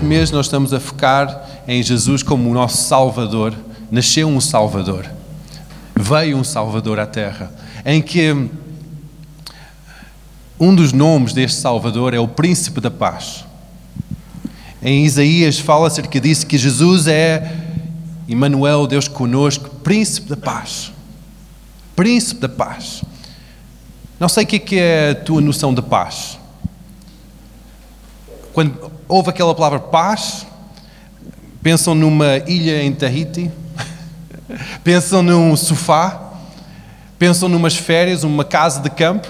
este mês nós estamos a focar em Jesus como o nosso Salvador. Nasceu um Salvador. Veio um Salvador à Terra. Em que um dos nomes deste Salvador é o Príncipe da Paz. Em Isaías fala acerca disso que Jesus é Emmanuel, Deus conosco, Príncipe da Paz. Príncipe da Paz. Não sei o que é a tua noção de paz. Quando ouve aquela palavra paz, pensam numa ilha em Tahiti, pensam num sofá, pensam numas férias, uma casa de campo,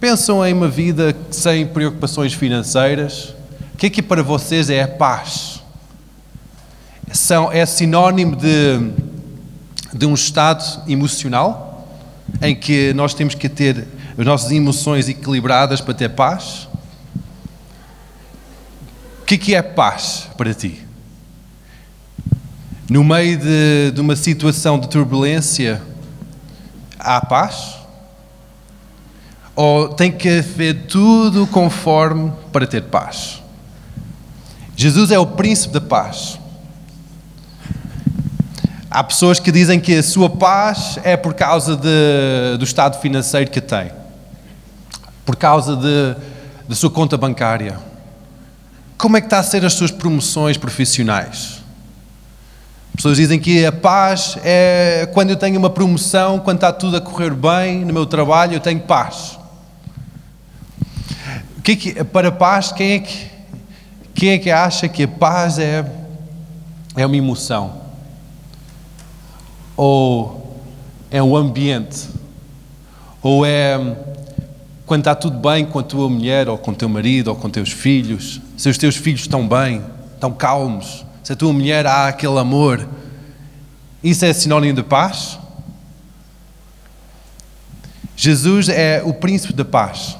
pensam em uma vida sem preocupações financeiras. O que é que para vocês é a paz? São, é sinónimo de, de um estado emocional em que nós temos que ter as nossas emoções equilibradas para ter paz? O que é, que é paz para ti? No meio de, de uma situação de turbulência, há paz? Ou tem que haver tudo conforme para ter paz? Jesus é o príncipe da paz. Há pessoas que dizem que a sua paz é por causa de, do estado financeiro que tem, por causa da sua conta bancária. Como é que está a ser as suas promoções profissionais? Pessoas dizem que a paz é quando eu tenho uma promoção, quando está tudo a correr bem no meu trabalho, eu tenho paz. Que é que, para paz, quem é que, quem é que acha que a paz é, é uma emoção? Ou é um ambiente? Ou é quando está tudo bem com a tua mulher, ou com o teu marido, ou com teus filhos? Se os teus filhos estão bem, estão calmos, se a tua mulher há aquele amor, isso é sinónimo de paz? Jesus é o príncipe da paz.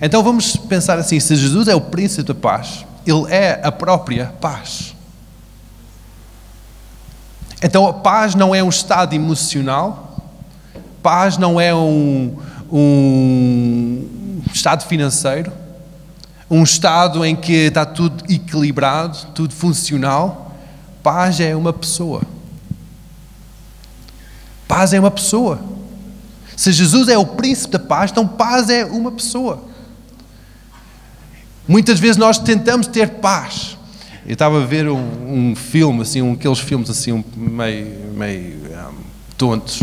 Então vamos pensar assim: se Jesus é o príncipe da paz, ele é a própria paz. Então a paz não é um estado emocional, paz não é um, um estado financeiro, um estado em que está tudo equilibrado, tudo funcional. Paz é uma pessoa. Paz é uma pessoa. Se Jesus é o príncipe da paz, então paz é uma pessoa. Muitas vezes nós tentamos ter paz. Eu estava a ver um, um filme, assim, um, aqueles filmes assim, meio, meio um, tontos,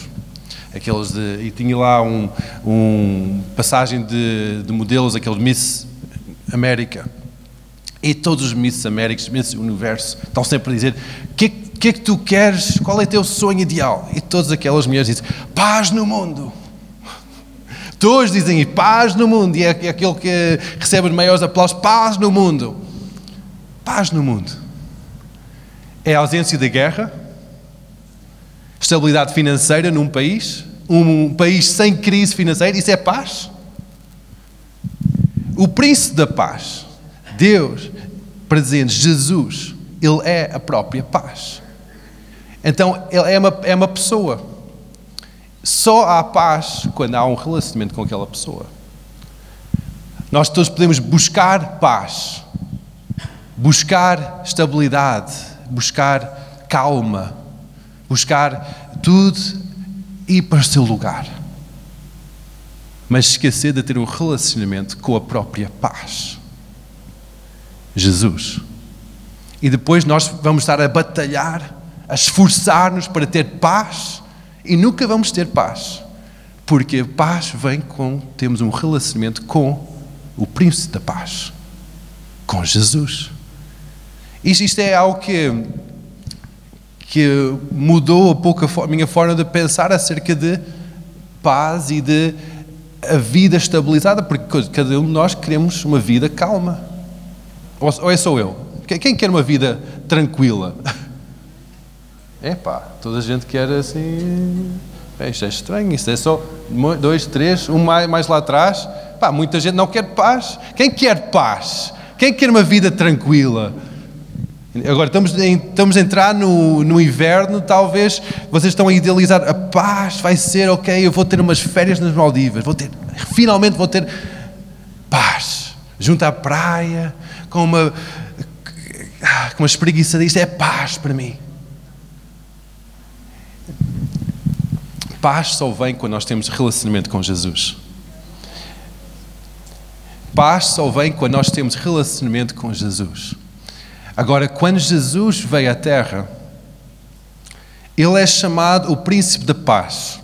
aqueles de, e tinha lá um, um passagem de, de modelos, aqueles Miss América. E todos os Miss Américas, Miss Universo, estão sempre a dizer: o que, que é que tu queres? Qual é teu sonho ideal? E todas aquelas mulheres dizem: paz no mundo. Todos dizem paz no mundo, e é aquele que recebe os maiores aplausos: paz no mundo. Paz no mundo. É a ausência da guerra, estabilidade financeira num país, um país sem crise financeira, isso é paz? O príncipe da paz, Deus, presente, Jesus, Ele é a própria paz. Então, Ele é uma, é uma pessoa. Só há paz quando há um relacionamento com aquela pessoa. Nós todos podemos buscar paz, buscar estabilidade, buscar calma, buscar tudo ir para o seu lugar mas esquecer de ter um relacionamento com a própria paz. Jesus. E depois nós vamos estar a batalhar, a esforçar-nos para ter paz e nunca vamos ter paz. Porque paz vem com temos um relacionamento com o príncipe da paz, com Jesus. Isto, isto é algo que, que mudou um pouco a minha forma de pensar acerca de paz e de a vida estabilizada, porque cada um de nós queremos uma vida calma. Ou é só eu? Quem quer uma vida tranquila? É pá, toda a gente quer assim. É, isto é estranho, isto é só dois, três, um mais, mais lá atrás. Pá, muita gente não quer paz. Quem quer paz? Quem quer uma vida tranquila? Agora estamos, em, estamos a entrar no, no inverno, talvez vocês estão a idealizar a paz, vai ser ok, eu vou ter umas férias nas Maldivas, vou ter, finalmente vou ter paz, junto à praia, com uma com uma espreguiçadinha, isto é paz para mim. Paz só vem quando nós temos relacionamento com Jesus. Paz só vem quando nós temos relacionamento com Jesus. Agora, quando Jesus veio à Terra, ele é chamado o príncipe da paz.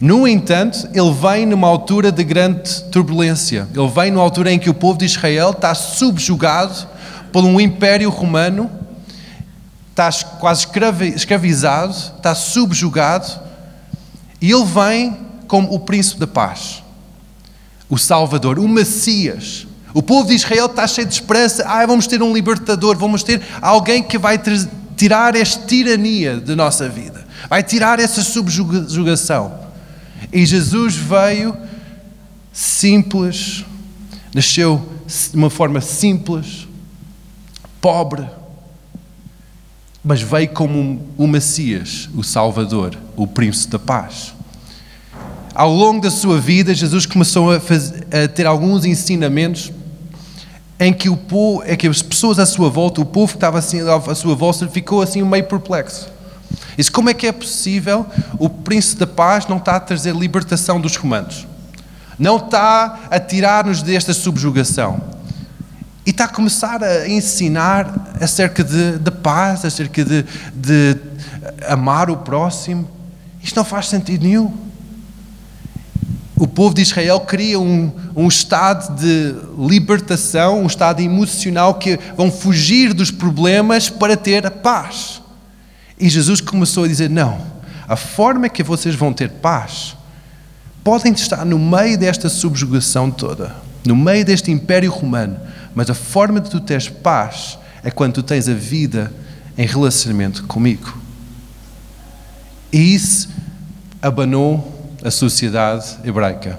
No entanto, ele vem numa altura de grande turbulência. Ele vem numa altura em que o povo de Israel está subjugado por um império romano, está quase escravizado, está subjugado, e ele vem como o príncipe da paz, o Salvador, o Messias. O povo de Israel está cheio de esperança. Ah, vamos ter um libertador, vamos ter alguém que vai tirar esta tirania da nossa vida, vai tirar essa subjugação. E Jesus veio simples, nasceu de uma forma simples, pobre, mas veio como o Messias, o Salvador, o Príncipe da Paz. Ao longo da sua vida, Jesus começou a, fazer, a ter alguns ensinamentos em que o povo, é que as pessoas à sua volta, o povo que estava assim à sua volta, ficou assim meio perplexo. Disse: como é que é possível o príncipe da paz não está a trazer libertação dos romanos? Não está a tirar-nos desta subjugação. E está a começar a ensinar acerca de, de paz, acerca de, de amar o próximo. Isto não faz sentido nenhum. O povo de Israel cria um, um estado de libertação, um estado emocional que vão fugir dos problemas para ter a paz. E Jesus começou a dizer: Não, a forma que vocês vão ter paz podem estar no meio desta subjugação toda, no meio deste império romano, mas a forma de tu teres paz é quando tu tens a vida em relacionamento comigo. E isso abanou a sociedade hebraica.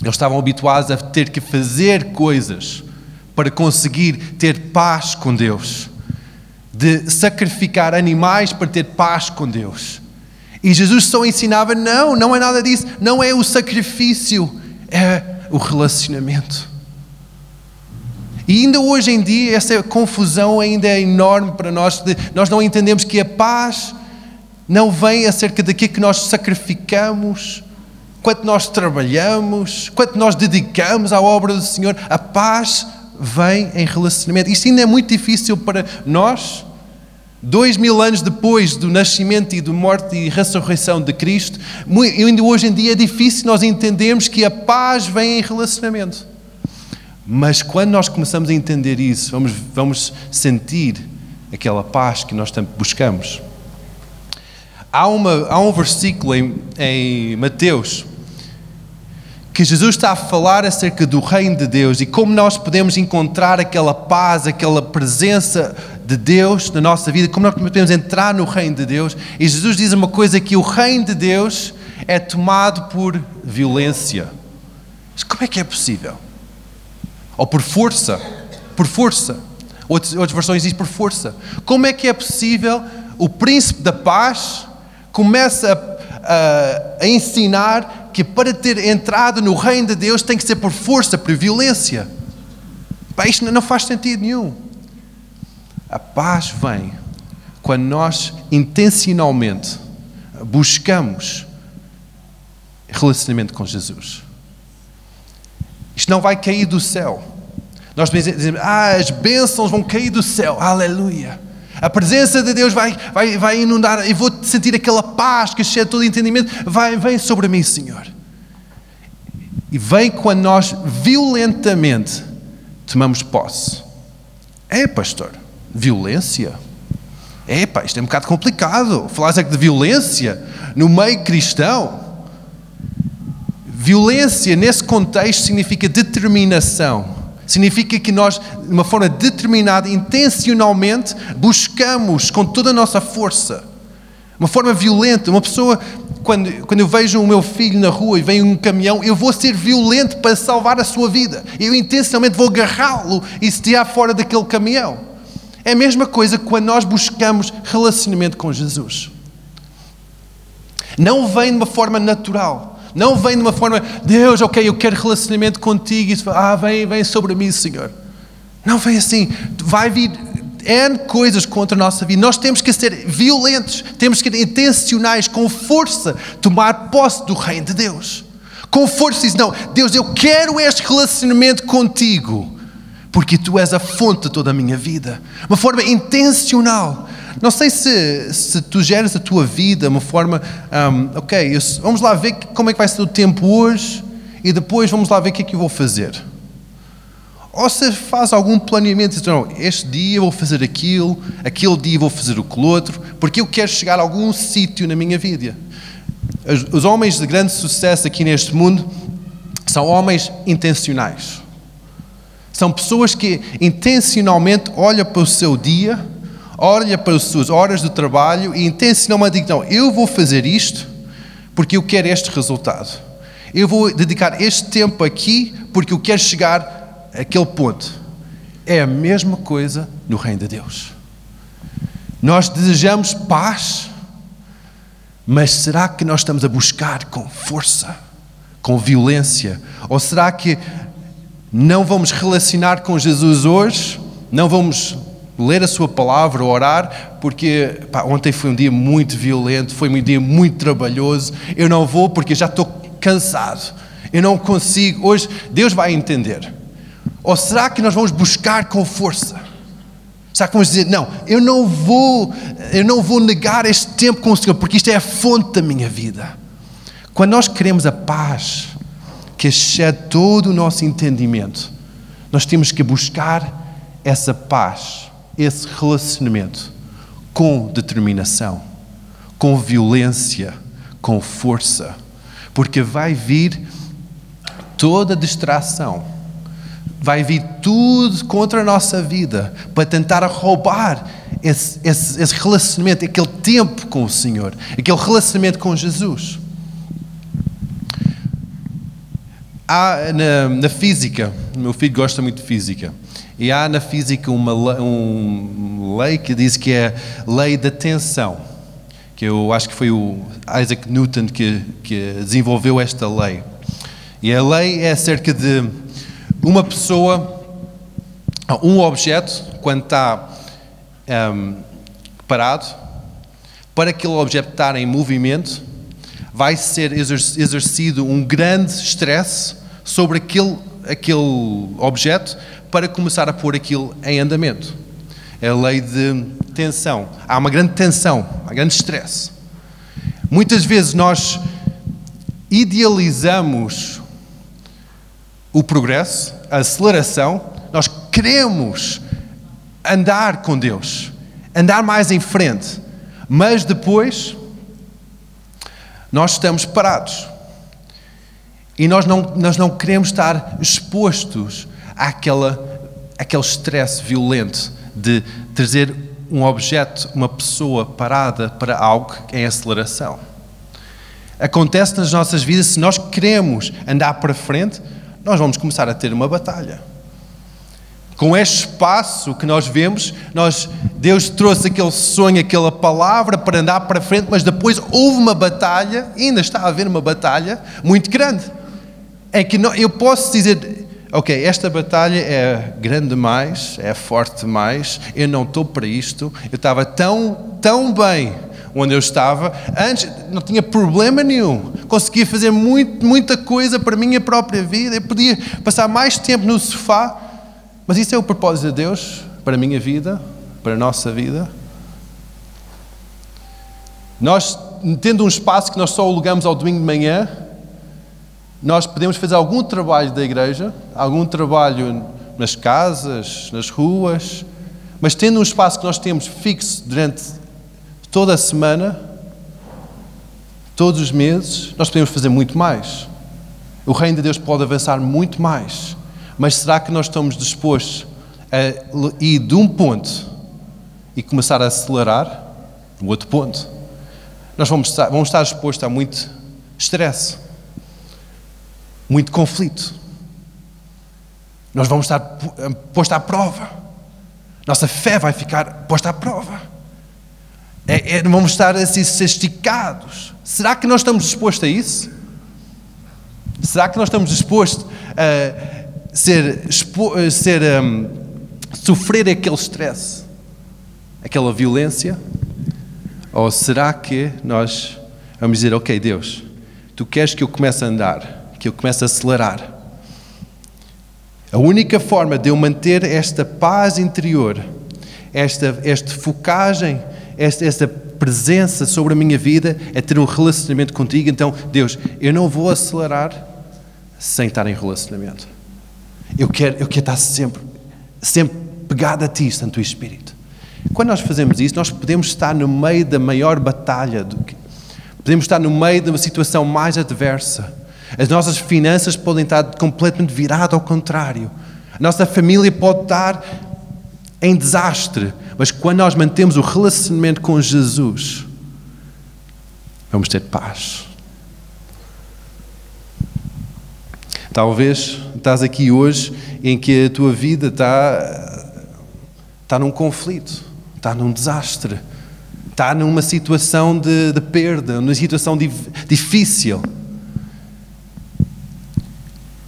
Eles estavam habituados a ter que fazer coisas para conseguir ter paz com Deus de sacrificar animais para ter paz com Deus. E Jesus só ensinava: não, não é nada disso, não é o sacrifício, é o relacionamento. E ainda hoje em dia essa confusão ainda é enorme para nós. Nós não entendemos que a paz não vem acerca daquilo que nós sacrificamos, quanto nós trabalhamos, quanto nós dedicamos à obra do Senhor. A paz vem em relacionamento. Isto ainda é muito difícil para nós. Dois mil anos depois do nascimento e da morte e ressurreição de Cristo, ainda hoje em dia é difícil nós entendermos que a paz vem em relacionamento. Mas quando nós começamos a entender isso, vamos, vamos sentir aquela paz que nós tanto buscamos. Há, uma, há um versículo em, em Mateus que Jesus está a falar acerca do reino de Deus e como nós podemos encontrar aquela paz, aquela presença de Deus na nossa vida, como nós podemos entrar no reino de Deus. E Jesus diz uma coisa que o reino de Deus é tomado por violência. Mas como é que é possível? Ou por força? Por força. Outras, versões dizem por força. Como é que é possível o príncipe da paz começa a, a, a ensinar que para ter entrado no reino de Deus tem que ser por força, por violência. Pá, isto não faz sentido nenhum. A paz vem quando nós intencionalmente buscamos relacionamento com Jesus. Isto não vai cair do céu. Nós dizemos, ah, as bênçãos vão cair do céu, aleluia. A presença de Deus vai, vai, vai inundar e vou sentir aquela paz que excede todo entendimento. Vai, vem sobre mim, Senhor. E vem quando nós violentamente tomamos posse. É, pastor, violência? É, pá, isto é um bocado complicado. Falar de violência no meio cristão. Violência, nesse contexto, significa determinação Significa que nós, de uma forma determinada, intencionalmente, buscamos com toda a nossa força, uma forma violenta. Uma pessoa, quando, quando eu vejo o meu filho na rua e vem um caminhão, eu vou ser violento para salvar a sua vida. Eu intencionalmente vou agarrá-lo e se tirar fora daquele caminhão. É a mesma coisa quando nós buscamos relacionamento com Jesus. Não vem de uma forma natural. Não vem de uma forma, Deus, ok, eu quero relacionamento contigo. E ah, vem, vem sobre mim, Senhor. Não vem assim. Vai vir N coisas contra a nossa vida. Nós temos que ser violentos, temos que ser intencionais, com força, tomar posse do reino de Deus. Com força diz, não, Deus, eu quero este relacionamento contigo, porque tu és a fonte de toda a minha vida. Uma forma intencional. Não sei se, se tu geres a tua vida uma forma, um, ok, vamos lá ver como é que vai ser o tempo hoje e depois vamos lá ver o que é que eu vou fazer. Ou se faz algum planeamento, diz, não, este dia vou fazer aquilo, aquele dia vou fazer o outro, porque eu quero chegar a algum sítio na minha vida. Os, os homens de grande sucesso aqui neste mundo são homens intencionais. São pessoas que intencionalmente olham para o seu dia, olham para as suas horas de trabalho e intencionalmente dizem, não, eu vou fazer isto porque eu quero este resultado. Eu vou dedicar este tempo aqui porque eu quero chegar aquele ponto. É a mesma coisa no reino de Deus. Nós desejamos paz, mas será que nós estamos a buscar com força, com violência? Ou será que não vamos relacionar com Jesus hoje? Não vamos ler a Sua palavra, orar, porque pá, ontem foi um dia muito violento, foi um dia muito trabalhoso. Eu não vou porque já estou cansado. Eu não consigo. Hoje, Deus vai entender. Ou será que nós vamos buscar com força? Será que vamos dizer, não, eu não vou, eu não vou negar este tempo com o Senhor, porque isto é a fonte da minha vida. Quando nós queremos a paz, que excede todo o nosso entendimento, nós temos que buscar essa paz, esse relacionamento, com determinação, com violência, com força, porque vai vir toda distração vai vir tudo contra a nossa vida para tentar roubar esse, esse, esse, relacionamento, aquele tempo com o Senhor, aquele relacionamento com Jesus. Há na, na física, meu filho gosta muito de física, e há na física uma, uma lei que diz que é a lei da tensão, que eu acho que foi o Isaac Newton que, que desenvolveu esta lei. E a lei é acerca de uma pessoa, um objeto, quando está um, parado, para aquele objeto estar em movimento, vai ser exercido um grande stress sobre aquele, aquele objeto para começar a pôr aquilo em andamento. É a lei de tensão. Há uma grande tensão, há grande stress. Muitas vezes nós idealizamos o progresso, a aceleração, nós queremos andar com Deus, andar mais em frente, mas depois nós estamos parados. E nós não, nós não queremos estar expostos àquela, àquele stress violento de trazer um objeto, uma pessoa parada para algo em aceleração. Acontece nas nossas vidas, se nós queremos andar para frente, nós vamos começar a ter uma batalha. Com este espaço que nós vemos, nós, Deus trouxe aquele sonho, aquela palavra para andar para frente, mas depois houve uma batalha, ainda está a haver uma batalha muito grande. É que não, eu posso dizer, ok, esta batalha é grande demais, é forte demais, eu não estou para isto, eu estava tão, tão bem onde eu estava. Antes não tinha problema nenhum. Conseguia fazer muito, muita coisa para a minha própria vida. Eu podia passar mais tempo no sofá. Mas isso é o propósito de Deus para a minha vida, para a nossa vida. Nós, tendo um espaço que nós só alugamos ao domingo de manhã, nós podemos fazer algum trabalho da igreja, algum trabalho nas casas, nas ruas, mas tendo um espaço que nós temos fixo durante toda a semana, todos os meses, nós podemos fazer muito mais. O reino de Deus pode avançar muito mais. Mas será que nós estamos dispostos a ir de um ponto e começar a acelerar no outro ponto? Nós vamos estar, vamos estar expostos a muito estresse, muito conflito. Nós vamos estar postos à prova. Nossa fé vai ficar posta à prova. É, é, vamos estar assim esticados. Será que nós estamos dispostos a isso? Será que nós estamos dispostos a ser, ser um, sofrer aquele stress? aquela violência? Ou será que nós vamos dizer, ok, Deus, tu queres que eu comece a andar, que eu comece a acelerar? A única forma de eu manter esta paz interior, esta, esta focagem, esta, esta presença sobre a minha vida é ter um relacionamento contigo. Então, Deus, eu não vou acelerar sem estar em relacionamento. Eu quero, eu quero estar sempre, sempre pegado a Ti, Santo Espírito. Quando nós fazemos isso, nós podemos estar no meio da maior batalha, do que, podemos estar no meio de uma situação mais adversa. As nossas finanças podem estar completamente viradas ao contrário. A nossa família pode estar em desastre, mas quando nós mantemos o relacionamento com Jesus, vamos ter paz. Talvez estás aqui hoje em que a tua vida está, está num conflito, está num desastre, está numa situação de, de perda, numa situação di, difícil.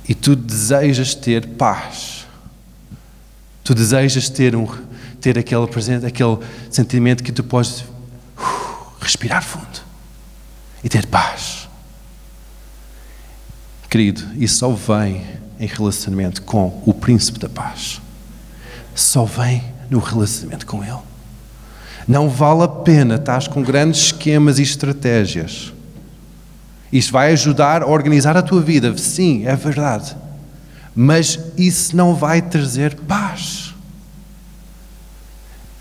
E tu desejas ter paz. Tu desejas ter, um, ter aquele, presente, aquele sentimento que tu podes uh, respirar fundo e ter paz. Querido, isso só vem em relacionamento com o Príncipe da Paz. Só vem no relacionamento com Ele. Não vale a pena estar com grandes esquemas e estratégias. Isto vai ajudar a organizar a tua vida, sim, é verdade. Mas isso não vai trazer paz.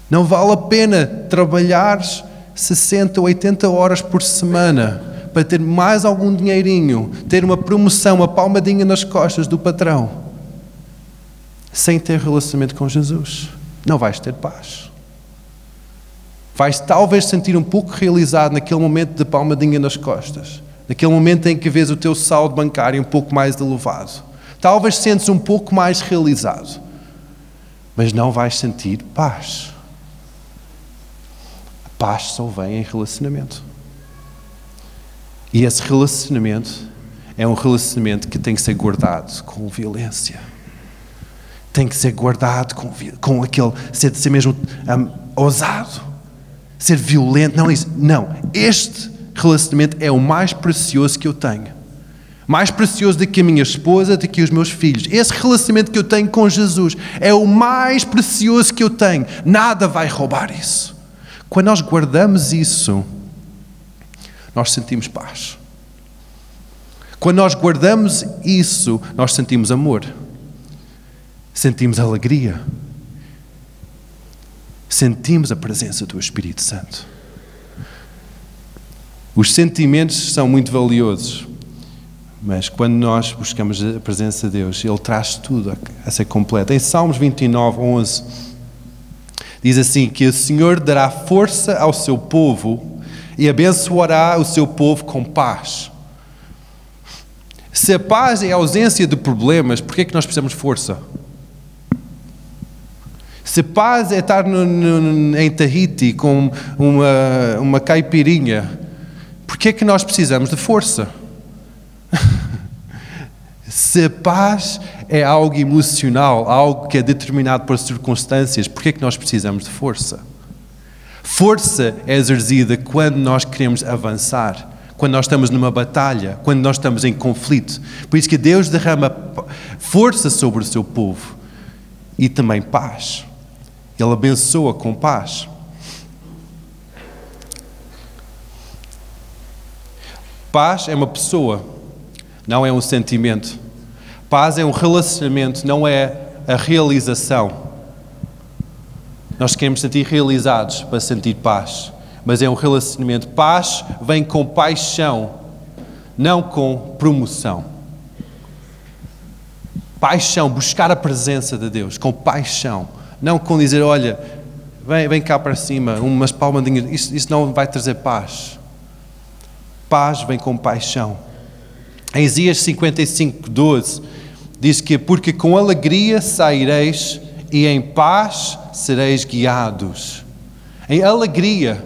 Não vale a pena trabalhar 60, 80 horas por semana para ter mais algum dinheirinho, ter uma promoção, uma palmadinha nas costas do patrão, sem ter relacionamento com Jesus. Não vais ter paz. Vais talvez sentir um pouco realizado naquele momento de palmadinha nas costas, naquele momento em que vês o teu saldo bancário um pouco mais elevado Talvez sentes um pouco mais realizado, mas não vais sentir paz. A paz só vem em relacionamento. E esse relacionamento é um relacionamento que tem que ser guardado com violência. Tem que ser guardado com, com aquele, ser, ser mesmo um, ousado, ser violento. Não, isso, não, este relacionamento é o mais precioso que eu tenho. Mais precioso do que a minha esposa, do que os meus filhos. Esse relacionamento que eu tenho com Jesus é o mais precioso que eu tenho. Nada vai roubar isso. Quando nós guardamos isso, nós sentimos paz. Quando nós guardamos isso, nós sentimos amor, sentimos alegria, sentimos a presença do Espírito Santo. Os sentimentos são muito valiosos. Mas quando nós buscamos a presença de Deus, Ele traz tudo a ser completo. Em Salmos 29, 11, diz assim: Que o Senhor dará força ao seu povo e abençoará o seu povo com paz. Se a paz é a ausência de problemas, por que é que nós precisamos de força? Se paz é estar no, no, em Tahiti com uma, uma caipirinha, por que é que nós precisamos de força? Se a paz é algo emocional, algo que é determinado por circunstâncias, por que é que nós precisamos de força? Força é exercida quando nós queremos avançar, quando nós estamos numa batalha, quando nós estamos em conflito. Por isso que Deus derrama força sobre o seu povo e também paz. Ele abençoa com paz. Paz é uma pessoa não é um sentimento. Paz é um relacionamento, não é a realização. Nós queremos sentir realizados para sentir paz, mas é um relacionamento. Paz vem com paixão, não com promoção. Paixão, buscar a presença de Deus, com paixão, não com dizer, olha, vem, vem cá para cima, umas palmadinhas, isso, isso não vai trazer paz. Paz vem com paixão. Em Isaías 55, 12, diz que porque com alegria saireis e em paz sereis guiados. Em alegria,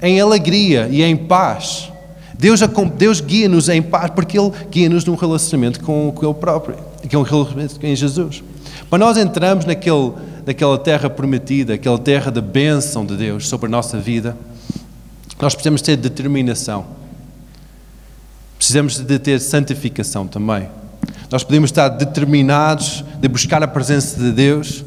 em alegria e em paz. Deus, Deus guia-nos em paz porque Ele guia-nos num relacionamento com, com Ele próprio, que é um relacionamento em Jesus. Quando nós entramos naquele, naquela terra prometida, aquela terra da bênção de Deus sobre a nossa vida, nós precisamos ter determinação. Precisamos de ter santificação também. Nós podemos estar determinados de buscar a presença de Deus,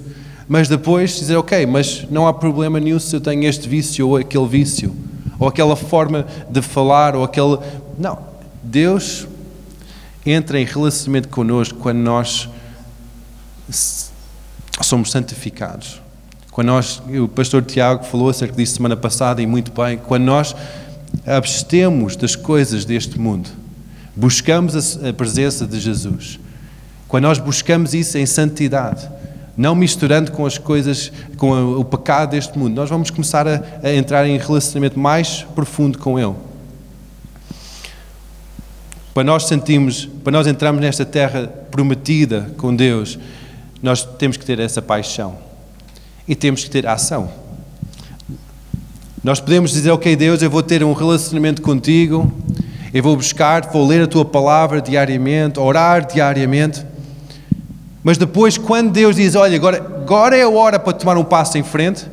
mas depois dizer, ok, mas não há problema nenhum se eu tenho este vício ou aquele vício, ou aquela forma de falar, ou aquele. Não. Deus entra em relacionamento connosco quando nós somos santificados. Quando nós, o pastor Tiago falou acerca disso semana passada e muito bem, quando nós abstemos das coisas deste mundo, buscamos a, presença de Jesus, quando nós buscamos isso em santidade, não misturando com as coisas, com o pecado deste mundo, nós vamos começar a, a entrar em relacionamento mais profundo com Ele. Para nós sentimos, para nós entrarmos nesta terra prometida com Deus, nós temos que ter essa paixão e temos que ter ação. Nós podemos dizer, ok, Deus, eu vou ter um relacionamento contigo, eu vou buscar, vou ler a tua palavra diariamente, orar diariamente. Mas depois, quando Deus diz, olha, agora, agora é a hora para tomar um passo em frente,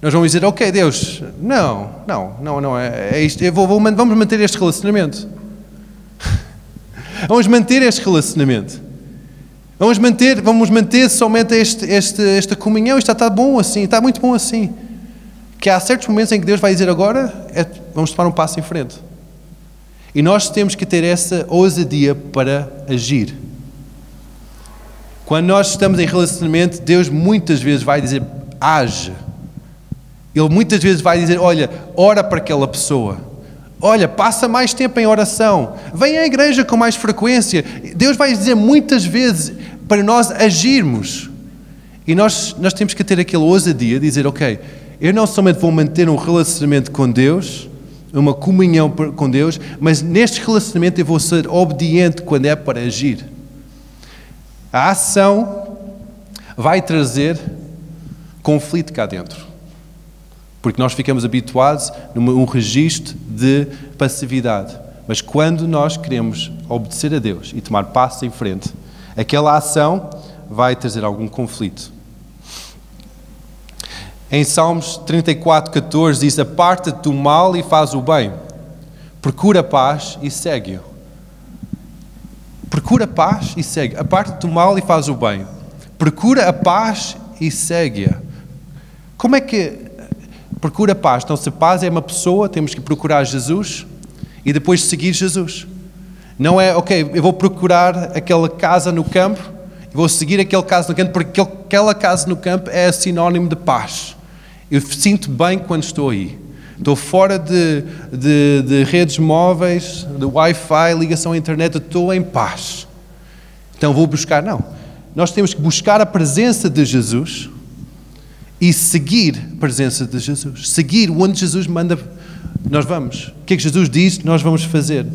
nós vamos dizer, ok, Deus, não, não, não, não, é, é isto, vou, vou, vamos manter este relacionamento. vamos manter este relacionamento. Vamos manter, vamos manter somente este, este, esta comunhão, isto está, está bom assim, está muito bom assim. Que há certos momentos em que Deus vai dizer agora, é, vamos tomar um passo em frente. E nós temos que ter essa ousadia para agir. Quando nós estamos em relacionamento, Deus muitas vezes vai dizer, age. Ele muitas vezes vai dizer, olha, ora para aquela pessoa. Olha, passa mais tempo em oração. Vem à igreja com mais frequência. Deus vai dizer muitas vezes para nós agirmos. E nós, nós temos que ter aquela ousadia de dizer, ok, eu não somente vou manter um relacionamento com Deus, uma comunhão com Deus, mas neste relacionamento eu vou ser obediente quando é para agir. A ação vai trazer conflito cá dentro. Porque nós ficamos habituados a um registro de passividade. Mas quando nós queremos obedecer a Deus e tomar passos em frente, aquela ação vai trazer algum conflito. Em Salmos 34, 14 diz: Aparta-te do mal e faz o bem, procura paz e segue-o. Procura paz e segue. Aparta-te do mal e faz o bem. Procura a paz e segue-a. Como é que procura paz? Então, se paz é uma pessoa, temos que procurar Jesus e depois seguir Jesus. Não é, ok, eu vou procurar aquela casa no campo, vou seguir aquele casa no campo, porque aquela casa no campo é sinónimo de paz. Eu sinto bem quando estou aí. Estou fora de, de, de redes móveis, de Wi-Fi, ligação à internet, estou em paz. Então vou buscar, não. Nós temos que buscar a presença de Jesus e seguir a presença de Jesus. Seguir onde Jesus manda, nós vamos. O que é que Jesus diz, nós vamos fazer.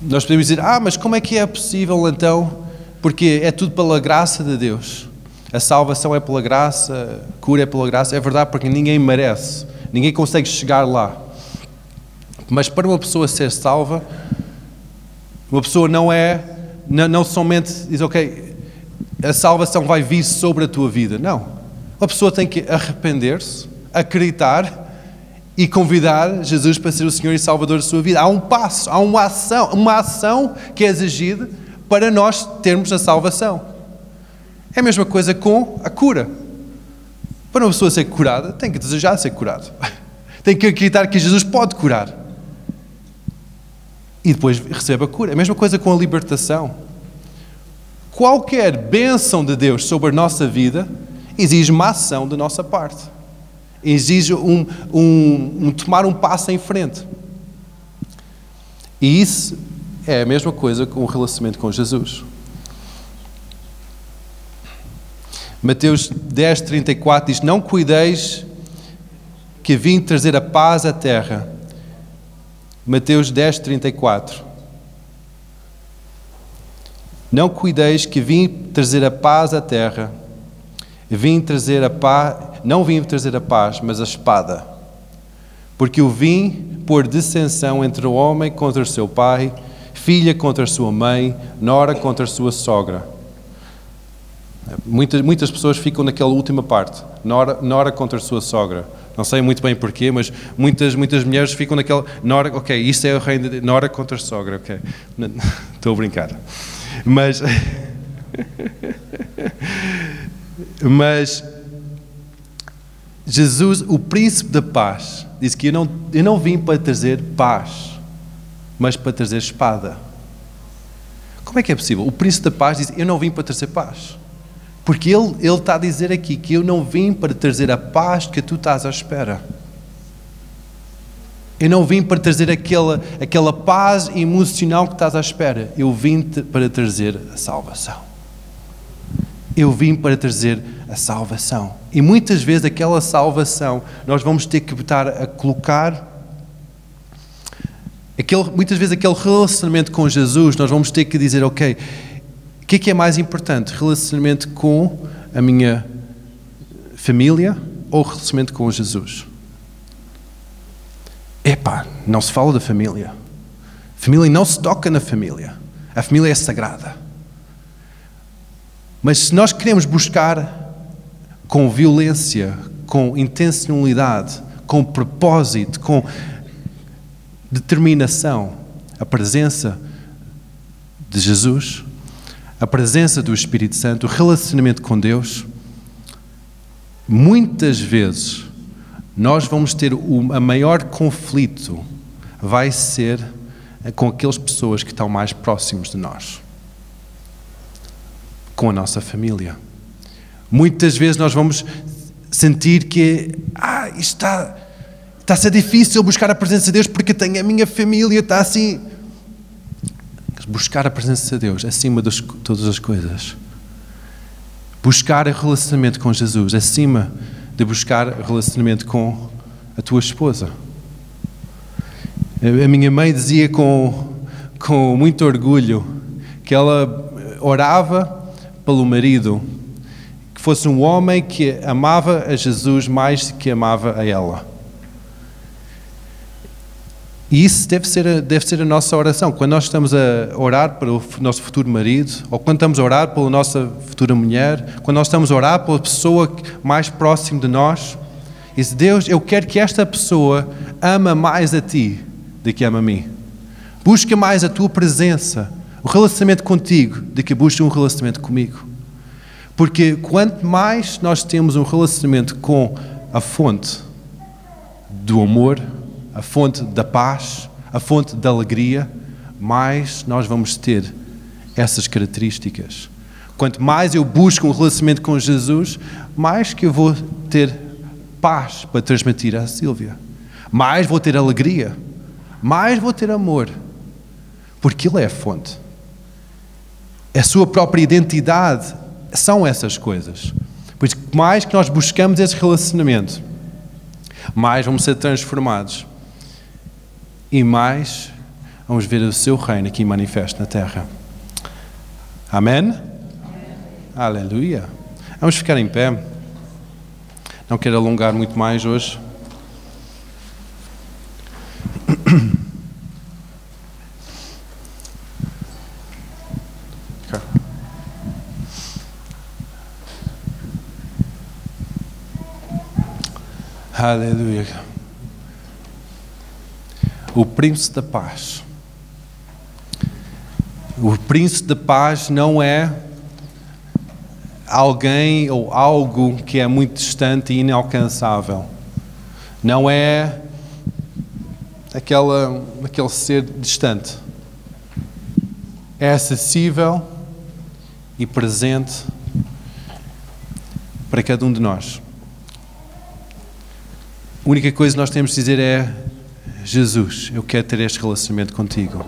Nós podemos dizer, ah, mas como é que é possível então? Porque é tudo pela graça de Deus. A salvação é pela graça, a cura é pela graça. É verdade, porque ninguém merece, ninguém consegue chegar lá. Mas para uma pessoa ser salva, uma pessoa não é, não, não somente diz, ok, a salvação vai vir sobre a tua vida. Não. Uma pessoa tem que arrepender-se, acreditar e convidar Jesus para ser o Senhor e Salvador da sua vida. Há um passo, há uma ação, uma ação que é exigida para nós termos a salvação. É a mesma coisa com a cura. Para uma pessoa ser curada, tem que desejar ser curado. Tem que acreditar que Jesus pode curar. E depois recebe a cura. É a mesma coisa com a libertação. Qualquer bênção de Deus sobre a nossa vida exige uma ação da nossa parte. Exige um, um, um tomar um passo em frente. E isso é a mesma coisa com o relacionamento com Jesus. Mateus 10, 34 diz: Não cuideis que vim trazer a paz à terra. Mateus 10, 34. Não cuideis que vim trazer a paz à terra. Vim trazer a paz, não vim trazer a paz, mas a espada. Porque eu vim pôr dissensão entre o homem contra o seu pai, filha contra a sua mãe, nora contra a sua sogra. Muitas, muitas pessoas ficam naquela última parte, nora, nora contra a sua sogra. Não sei muito bem porquê, mas muitas, muitas mulheres ficam naquela. Nora, ok, isto é o reino de. Nora contra a sogra, ok. Estou a brincar. Mas. mas. Jesus, o príncipe da paz, disse que eu não, eu não vim para trazer paz, mas para trazer espada. Como é que é possível? O príncipe da paz diz: Eu não vim para trazer paz. Porque ele, ele está a dizer aqui que eu não vim para trazer a paz que tu estás à espera. Eu não vim para trazer aquela, aquela paz emocional que estás à espera. Eu vim para trazer a salvação. Eu vim para trazer a salvação. E muitas vezes aquela salvação nós vamos ter que estar a colocar. Aquele, muitas vezes aquele relacionamento com Jesus, nós vamos ter que dizer, ok, que é que é mais importante? Relacionamento com a minha família ou relacionamento com Jesus? Epá, não se fala da família. Família não se toca na família. A família é sagrada. Mas se nós queremos buscar com violência, com intencionalidade, com propósito, com determinação, a presença de Jesus, a presença do Espírito Santo, o relacionamento com Deus, muitas vezes nós vamos ter o a maior conflito vai ser com aquelas pessoas que estão mais próximos de nós, com a nossa família. Muitas vezes nós vamos sentir que ah, está, está a ser difícil buscar a presença de Deus porque tenho a minha família, está assim buscar a presença de Deus acima de todas as coisas. Buscar o relacionamento com Jesus acima de buscar relacionamento com a tua esposa. A minha mãe dizia com, com muito orgulho que ela orava pelo marido, que fosse um homem que amava a Jesus mais que amava a ela. E isso deve ser, deve ser a nossa oração. Quando nós estamos a orar para o nosso futuro marido, ou quando estamos a orar pela nossa futura mulher, quando nós estamos a orar pela pessoa mais próxima de nós, diz: Deus, eu quero que esta pessoa ama mais a ti do que ama a mim. Busca mais a tua presença, o relacionamento contigo, do que busca um relacionamento comigo. Porque quanto mais nós temos um relacionamento com a fonte do amor, a fonte da paz, a fonte da alegria, mais nós vamos ter essas características. Quanto mais eu busco um relacionamento com Jesus, mais que eu vou ter paz para transmitir à Sílvia. Mais vou ter alegria. Mais vou ter amor. Porque Ele é a fonte. A sua própria identidade são essas coisas. Pois mais que nós buscamos esse relacionamento, mais vamos ser transformados e mais vamos ver o seu reino aqui manifesto na terra. Amém? Amém? Aleluia. Vamos ficar em pé. Não quero alongar muito mais hoje. Aleluia o príncipe da paz. O príncipe da paz não é alguém ou algo que é muito distante e inalcançável. Não é aquela, aquele ser distante. É acessível e presente para cada um de nós. A única coisa que nós temos de dizer é Jesus, eu quero ter este relacionamento contigo.